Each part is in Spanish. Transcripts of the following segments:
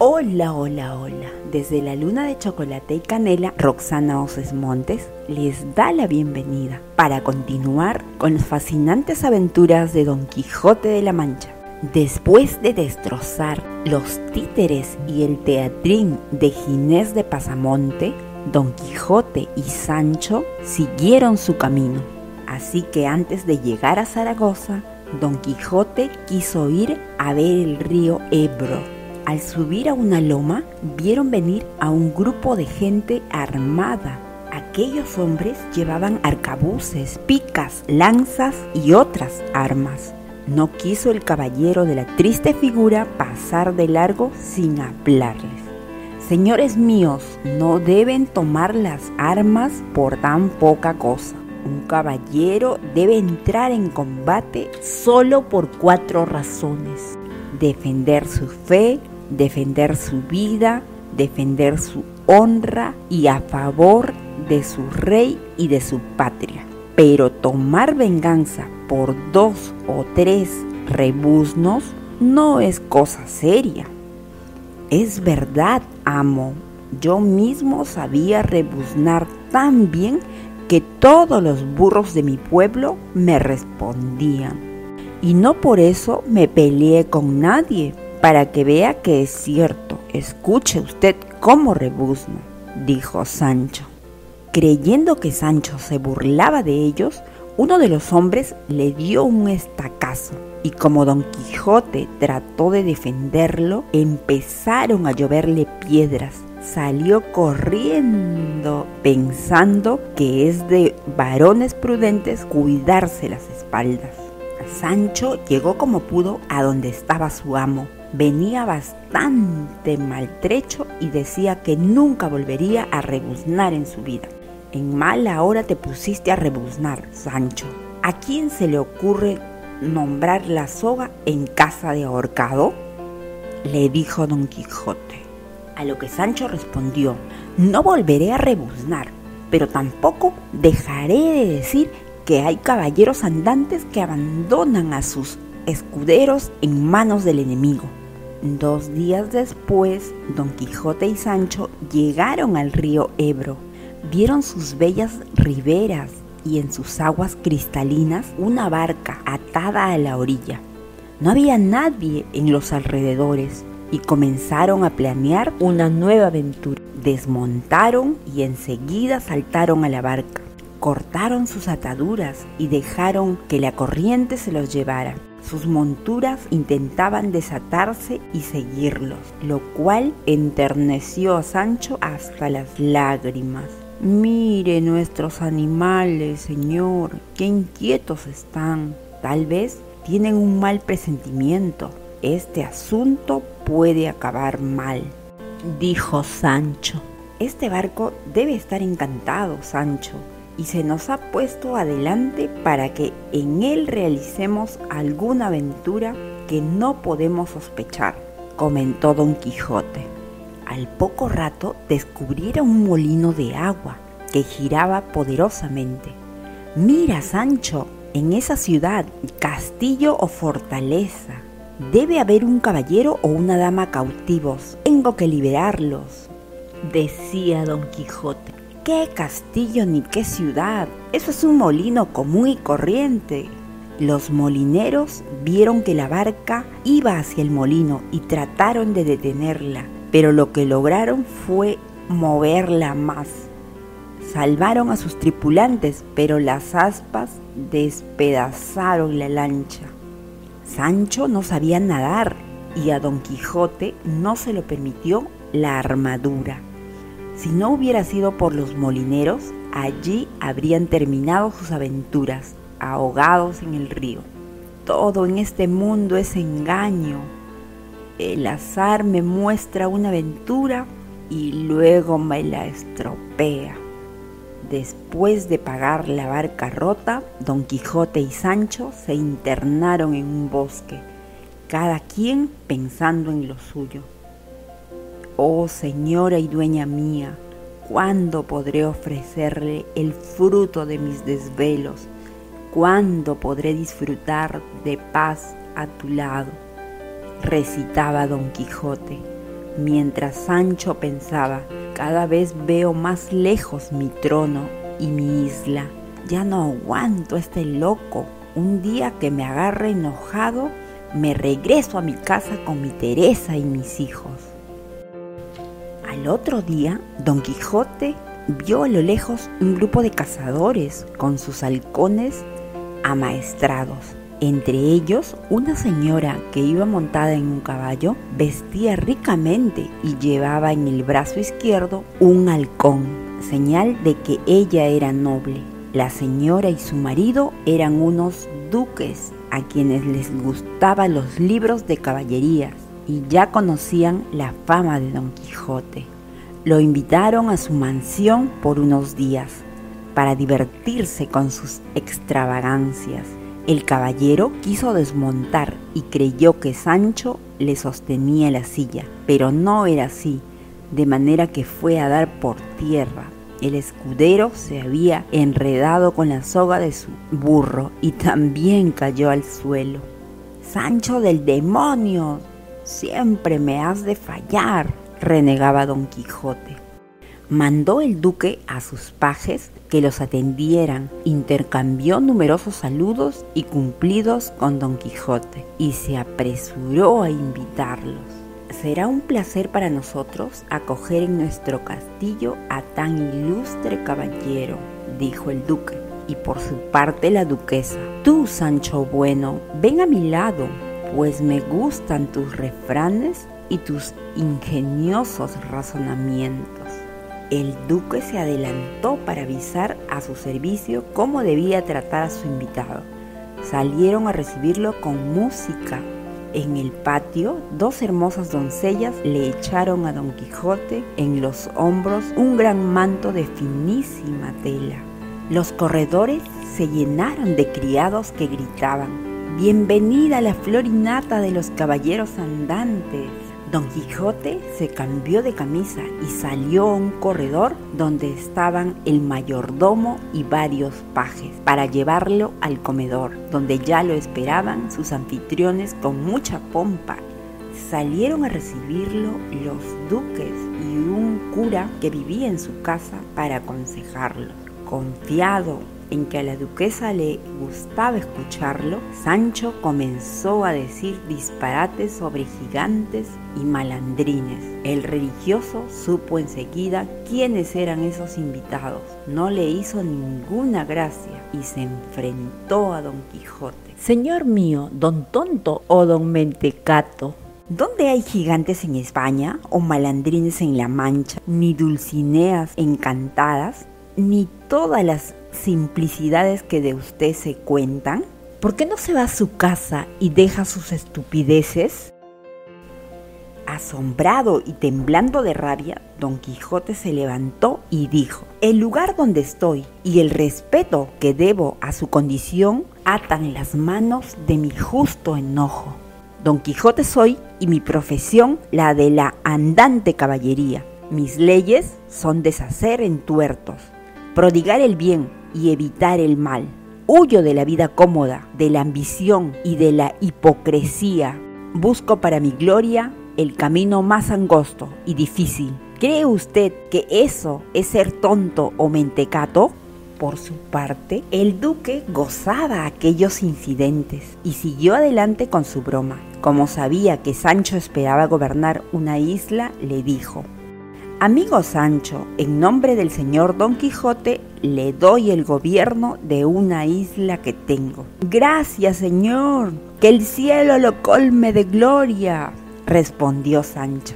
Hola, hola, hola. Desde la luna de chocolate y canela, Roxana Oces Montes les da la bienvenida para continuar con las fascinantes aventuras de Don Quijote de la Mancha. Después de destrozar los títeres y el teatrín de Ginés de Pasamonte, Don Quijote y Sancho siguieron su camino. Así que antes de llegar a Zaragoza, Don Quijote quiso ir a ver el río Ebro al subir a una loma, vieron venir a un grupo de gente armada. Aquellos hombres llevaban arcabuces, picas, lanzas y otras armas. No quiso el caballero de la triste figura pasar de largo sin hablarles. Señores míos, no deben tomar las armas por tan poca cosa. Un caballero debe entrar en combate solo por cuatro razones. Defender su fe, defender su vida, defender su honra y a favor de su rey y de su patria. Pero tomar venganza por dos o tres rebuznos no es cosa seria. Es verdad, amo, yo mismo sabía rebuznar tan bien que todos los burros de mi pueblo me respondían. Y no por eso me peleé con nadie, para que vea que es cierto. Escuche usted cómo rebuzno, dijo Sancho. Creyendo que Sancho se burlaba de ellos, uno de los hombres le dio un estacazo y como Don Quijote trató de defenderlo, empezaron a lloverle piedras. Salió corriendo pensando que es de varones prudentes cuidarse las espaldas. Sancho llegó como pudo a donde estaba su amo venía bastante maltrecho y decía que nunca volvería a rebuznar en su vida. En mala hora te pusiste a rebuznar, Sancho. ¿A quién se le ocurre nombrar la soga en casa de ahorcado? Le dijo don Quijote. A lo que Sancho respondió, no volveré a rebuznar, pero tampoco dejaré de decir que hay caballeros andantes que abandonan a sus escuderos en manos del enemigo. Dos días después, Don Quijote y Sancho llegaron al río Ebro, vieron sus bellas riberas y en sus aguas cristalinas una barca atada a la orilla. No había nadie en los alrededores y comenzaron a planear una nueva aventura. Desmontaron y enseguida saltaron a la barca. Cortaron sus ataduras y dejaron que la corriente se los llevara. Sus monturas intentaban desatarse y seguirlos, lo cual enterneció a Sancho hasta las lágrimas. Mire nuestros animales, señor, qué inquietos están. Tal vez tienen un mal presentimiento. Este asunto puede acabar mal, dijo Sancho. Este barco debe estar encantado, Sancho, y se nos ha puesto adelante para que en él realicemos alguna aventura que no podemos sospechar, comentó don Quijote. Al poco rato descubrieron un molino de agua que giraba poderosamente. Mira, Sancho, en esa ciudad, castillo o fortaleza, debe haber un caballero o una dama cautivos. Tengo que liberarlos, decía don Quijote qué castillo ni qué ciudad, eso es un molino común y corriente. Los molineros vieron que la barca iba hacia el molino y trataron de detenerla, pero lo que lograron fue moverla más. Salvaron a sus tripulantes, pero las aspas despedazaron la lancha. Sancho no sabía nadar y a Don Quijote no se lo permitió la armadura. Si no hubiera sido por los molineros, allí habrían terminado sus aventuras, ahogados en el río. Todo en este mundo es engaño. El azar me muestra una aventura y luego me la estropea. Después de pagar la barca rota, Don Quijote y Sancho se internaron en un bosque, cada quien pensando en lo suyo. Oh Señora y dueña mía, ¿cuándo podré ofrecerle el fruto de mis desvelos? ¿Cuándo podré disfrutar de paz a tu lado? recitaba don Quijote, mientras Sancho pensaba, cada vez veo más lejos mi trono y mi isla. Ya no aguanto este loco. Un día que me agarre enojado, me regreso a mi casa con mi Teresa y mis hijos. Al otro día, Don Quijote vio a lo lejos un grupo de cazadores con sus halcones amaestrados. Entre ellos, una señora que iba montada en un caballo, vestía ricamente y llevaba en el brazo izquierdo un halcón, señal de que ella era noble. La señora y su marido eran unos duques a quienes les gustaban los libros de caballerías y ya conocían la fama de Don Quijote. Lo invitaron a su mansión por unos días para divertirse con sus extravagancias. El caballero quiso desmontar y creyó que Sancho le sostenía la silla, pero no era así, de manera que fue a dar por tierra. El escudero se había enredado con la soga de su burro y también cayó al suelo. Sancho del demonio, siempre me has de fallar, renegaba don Quijote. Mandó el duque a sus pajes que los atendieran, intercambió numerosos saludos y cumplidos con don Quijote y se apresuró a invitarlos. Será un placer para nosotros acoger en nuestro castillo a tan ilustre caballero, dijo el duque, y por su parte la duquesa. Tú, Sancho Bueno, ven a mi lado, pues me gustan tus refranes y tus ingeniosos razonamientos. El duque se adelantó para avisar a su servicio cómo debía tratar a su invitado. Salieron a recibirlo con música. En el patio, dos hermosas doncellas le echaron a Don Quijote en los hombros un gran manto de finísima tela. Los corredores se llenaron de criados que gritaban, Bienvenida a la florinata de los caballeros andantes. Don Quijote se cambió de camisa y salió a un corredor donde estaban el mayordomo y varios pajes para llevarlo al comedor, donde ya lo esperaban sus anfitriones con mucha pompa. Salieron a recibirlo los duques y un cura que vivía en su casa para aconsejarlo. Confiado en que a la duquesa le gustaba escucharlo, Sancho comenzó a decir disparates sobre gigantes y malandrines. El religioso supo enseguida quiénes eran esos invitados. No le hizo ninguna gracia y se enfrentó a Don Quijote. Señor mío, don tonto o don mentecato, ¿Dónde hay gigantes en España o malandrines en La Mancha, ni dulcineas encantadas, ni todas las simplicidades que de usted se cuentan? ¿Por qué no se va a su casa y deja sus estupideces? Asombrado y temblando de rabia, don Quijote se levantó y dijo, El lugar donde estoy y el respeto que debo a su condición atan las manos de mi justo enojo. Don Quijote soy y mi profesión la de la andante caballería. Mis leyes son deshacer en tuertos, prodigar el bien y evitar el mal. Huyo de la vida cómoda, de la ambición y de la hipocresía. Busco para mi gloria el camino más angosto y difícil. ¿Cree usted que eso es ser tonto o mentecato? Por su parte, el duque gozaba aquellos incidentes y siguió adelante con su broma. Como sabía que Sancho esperaba gobernar una isla, le dijo, Amigo Sancho, en nombre del señor Don Quijote, le doy el gobierno de una isla que tengo. Gracias, señor, que el cielo lo colme de gloria, respondió Sancho.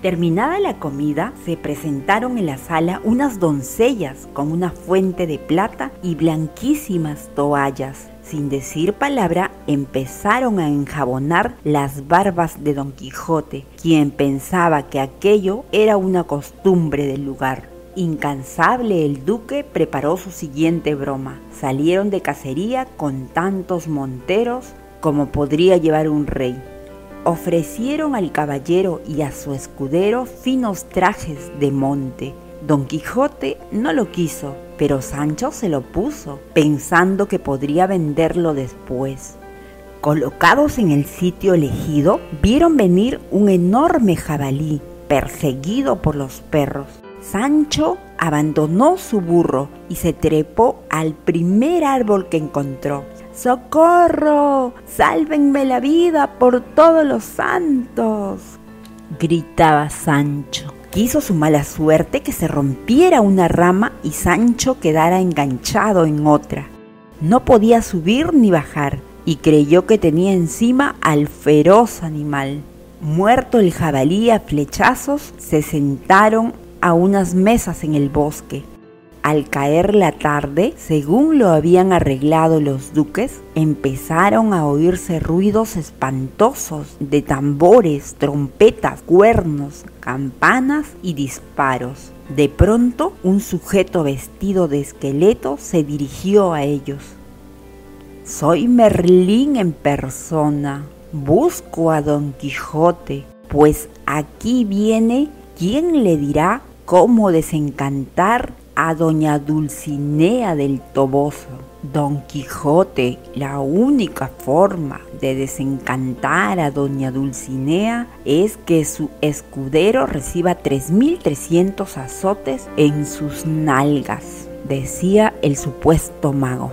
Terminada la comida, se presentaron en la sala unas doncellas con una fuente de plata y blanquísimas toallas sin decir palabra, empezaron a enjabonar las barbas de Don Quijote, quien pensaba que aquello era una costumbre del lugar. Incansable el duque preparó su siguiente broma. Salieron de cacería con tantos monteros como podría llevar un rey. Ofrecieron al caballero y a su escudero finos trajes de monte. Don Quijote no lo quiso, pero Sancho se lo puso, pensando que podría venderlo después. Colocados en el sitio elegido, vieron venir un enorme jabalí perseguido por los perros. Sancho abandonó su burro y se trepó al primer árbol que encontró. ¡Socorro! ¡Sálvenme la vida por todos los santos! gritaba Sancho. Quiso su mala suerte que se rompiera una rama y Sancho quedara enganchado en otra. No podía subir ni bajar y creyó que tenía encima al feroz animal. Muerto el jabalí a flechazos, se sentaron a unas mesas en el bosque. Al caer la tarde, según lo habían arreglado los duques, empezaron a oírse ruidos espantosos de tambores, trompetas, cuernos, campanas y disparos. De pronto, un sujeto vestido de esqueleto se dirigió a ellos. Soy Merlín en persona. Busco a Don Quijote, pues aquí viene quien le dirá cómo desencantar a doña Dulcinea del Toboso. Don Quijote, la única forma de desencantar a doña Dulcinea es que su escudero reciba 3.300 azotes en sus nalgas, decía el supuesto mago.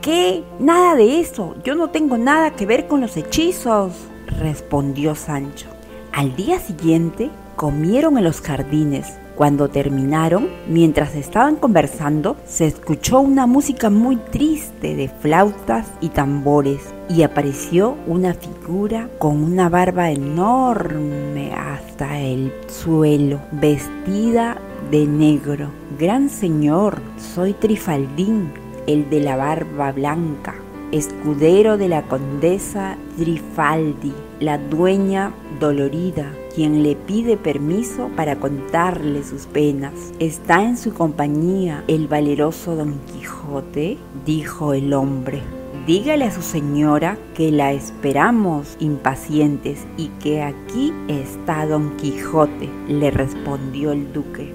¿Qué? Nada de eso. Yo no tengo nada que ver con los hechizos, respondió Sancho. Al día siguiente comieron en los jardines cuando terminaron, mientras estaban conversando, se escuchó una música muy triste de flautas y tambores y apareció una figura con una barba enorme hasta el suelo, vestida de negro. Gran señor, soy Trifaldín, el de la barba blanca, escudero de la condesa Trifaldi, la dueña dolorida quien le pide permiso para contarle sus penas. ¿Está en su compañía el valeroso Don Quijote? dijo el hombre. Dígale a su señora que la esperamos impacientes y que aquí está Don Quijote, le respondió el duque.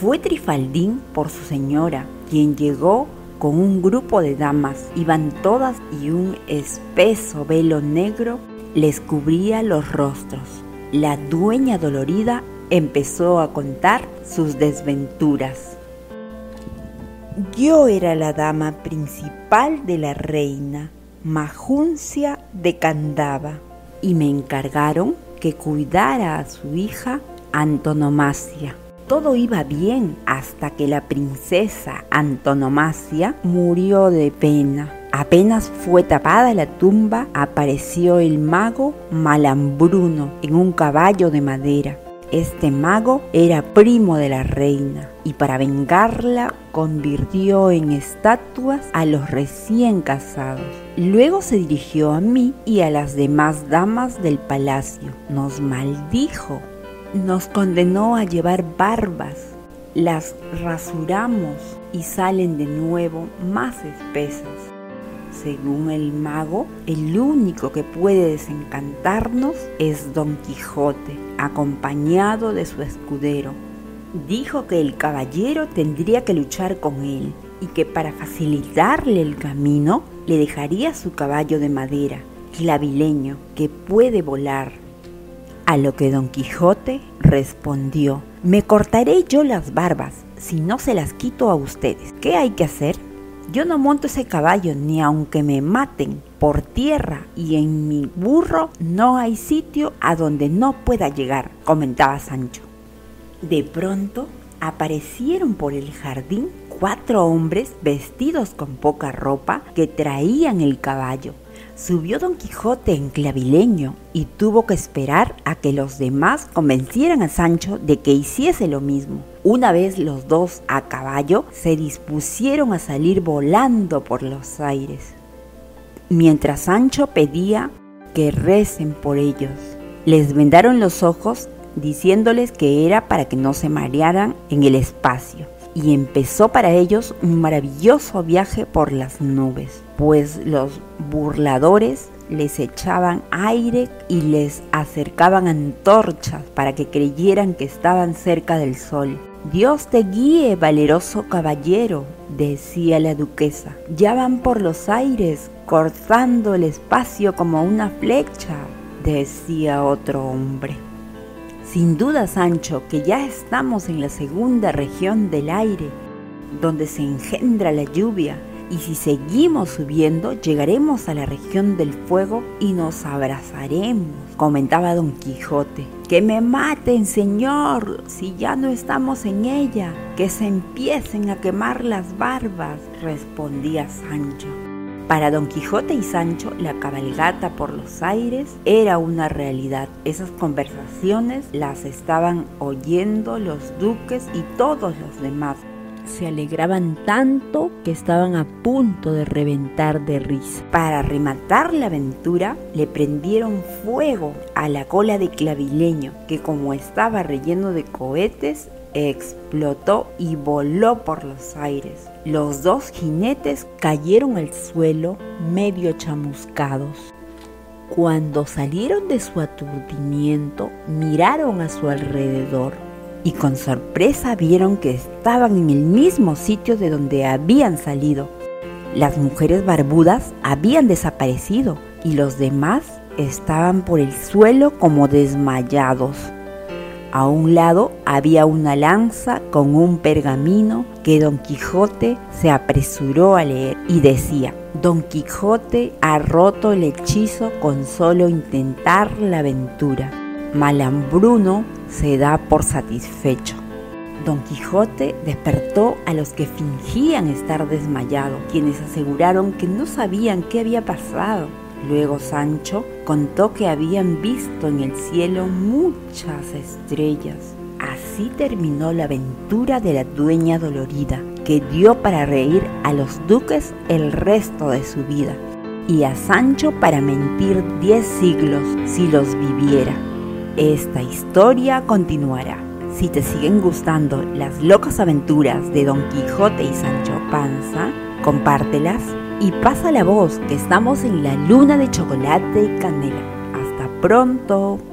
Fue Trifaldín por su señora, quien llegó con un grupo de damas. Iban todas y un espeso velo negro les cubría los rostros la dueña dolorida empezó a contar sus desventuras. Yo era la dama principal de la reina, Majuncia de Candaba, y me encargaron que cuidara a su hija Antonomasia. Todo iba bien hasta que la princesa Antonomasia murió de pena Apenas fue tapada la tumba, apareció el mago Malambruno en un caballo de madera. Este mago era primo de la reina y para vengarla convirtió en estatuas a los recién casados. Luego se dirigió a mí y a las demás damas del palacio. Nos maldijo, nos condenó a llevar barbas, las rasuramos y salen de nuevo más espesas. Según el mago, el único que puede desencantarnos es Don Quijote, acompañado de su escudero. Dijo que el caballero tendría que luchar con él y que para facilitarle el camino le dejaría su caballo de madera, clavileño, que puede volar. A lo que Don Quijote respondió, me cortaré yo las barbas si no se las quito a ustedes. ¿Qué hay que hacer? Yo no monto ese caballo ni aunque me maten por tierra y en mi burro no hay sitio a donde no pueda llegar, comentaba Sancho. De pronto aparecieron por el jardín cuatro hombres vestidos con poca ropa que traían el caballo. Subió Don Quijote en clavileño y tuvo que esperar a que los demás convencieran a Sancho de que hiciese lo mismo. Una vez los dos a caballo se dispusieron a salir volando por los aires, mientras Sancho pedía que recen por ellos. Les vendaron los ojos diciéndoles que era para que no se marearan en el espacio y empezó para ellos un maravilloso viaje por las nubes, pues los burladores les echaban aire y les acercaban antorchas para que creyeran que estaban cerca del sol. Dios te guíe, valeroso caballero, decía la duquesa. Ya van por los aires, cortando el espacio como una flecha, decía otro hombre. Sin duda, Sancho, que ya estamos en la segunda región del aire, donde se engendra la lluvia, y si seguimos subiendo, llegaremos a la región del fuego y nos abrazaremos, comentaba don Quijote. Que me maten, señor, si ya no estamos en ella, que se empiecen a quemar las barbas, respondía Sancho. Para Don Quijote y Sancho, la cabalgata por los aires era una realidad. Esas conversaciones las estaban oyendo los duques y todos los demás. Se alegraban tanto que estaban a punto de reventar de risa. Para rematar la aventura, le prendieron fuego a la cola de clavileño, que como estaba relleno de cohetes, explotó y voló por los aires. Los dos jinetes cayeron al suelo medio chamuscados. Cuando salieron de su aturdimiento, miraron a su alrededor y con sorpresa vieron que estaban en el mismo sitio de donde habían salido. Las mujeres barbudas habían desaparecido y los demás estaban por el suelo como desmayados. A un lado había una lanza con un pergamino que Don Quijote se apresuró a leer y decía, Don Quijote ha roto el hechizo con solo intentar la aventura. Malambruno se da por satisfecho. Don Quijote despertó a los que fingían estar desmayados, quienes aseguraron que no sabían qué había pasado Luego Sancho contó que habían visto en el cielo muchas estrellas. Así terminó la aventura de la dueña dolorida, que dio para reír a los duques el resto de su vida, y a Sancho para mentir diez siglos si los viviera. Esta historia continuará. Si te siguen gustando las locas aventuras de Don Quijote y Sancho Panza, compártelas y pasa la voz que estamos en la luna de chocolate y canela. Hasta pronto.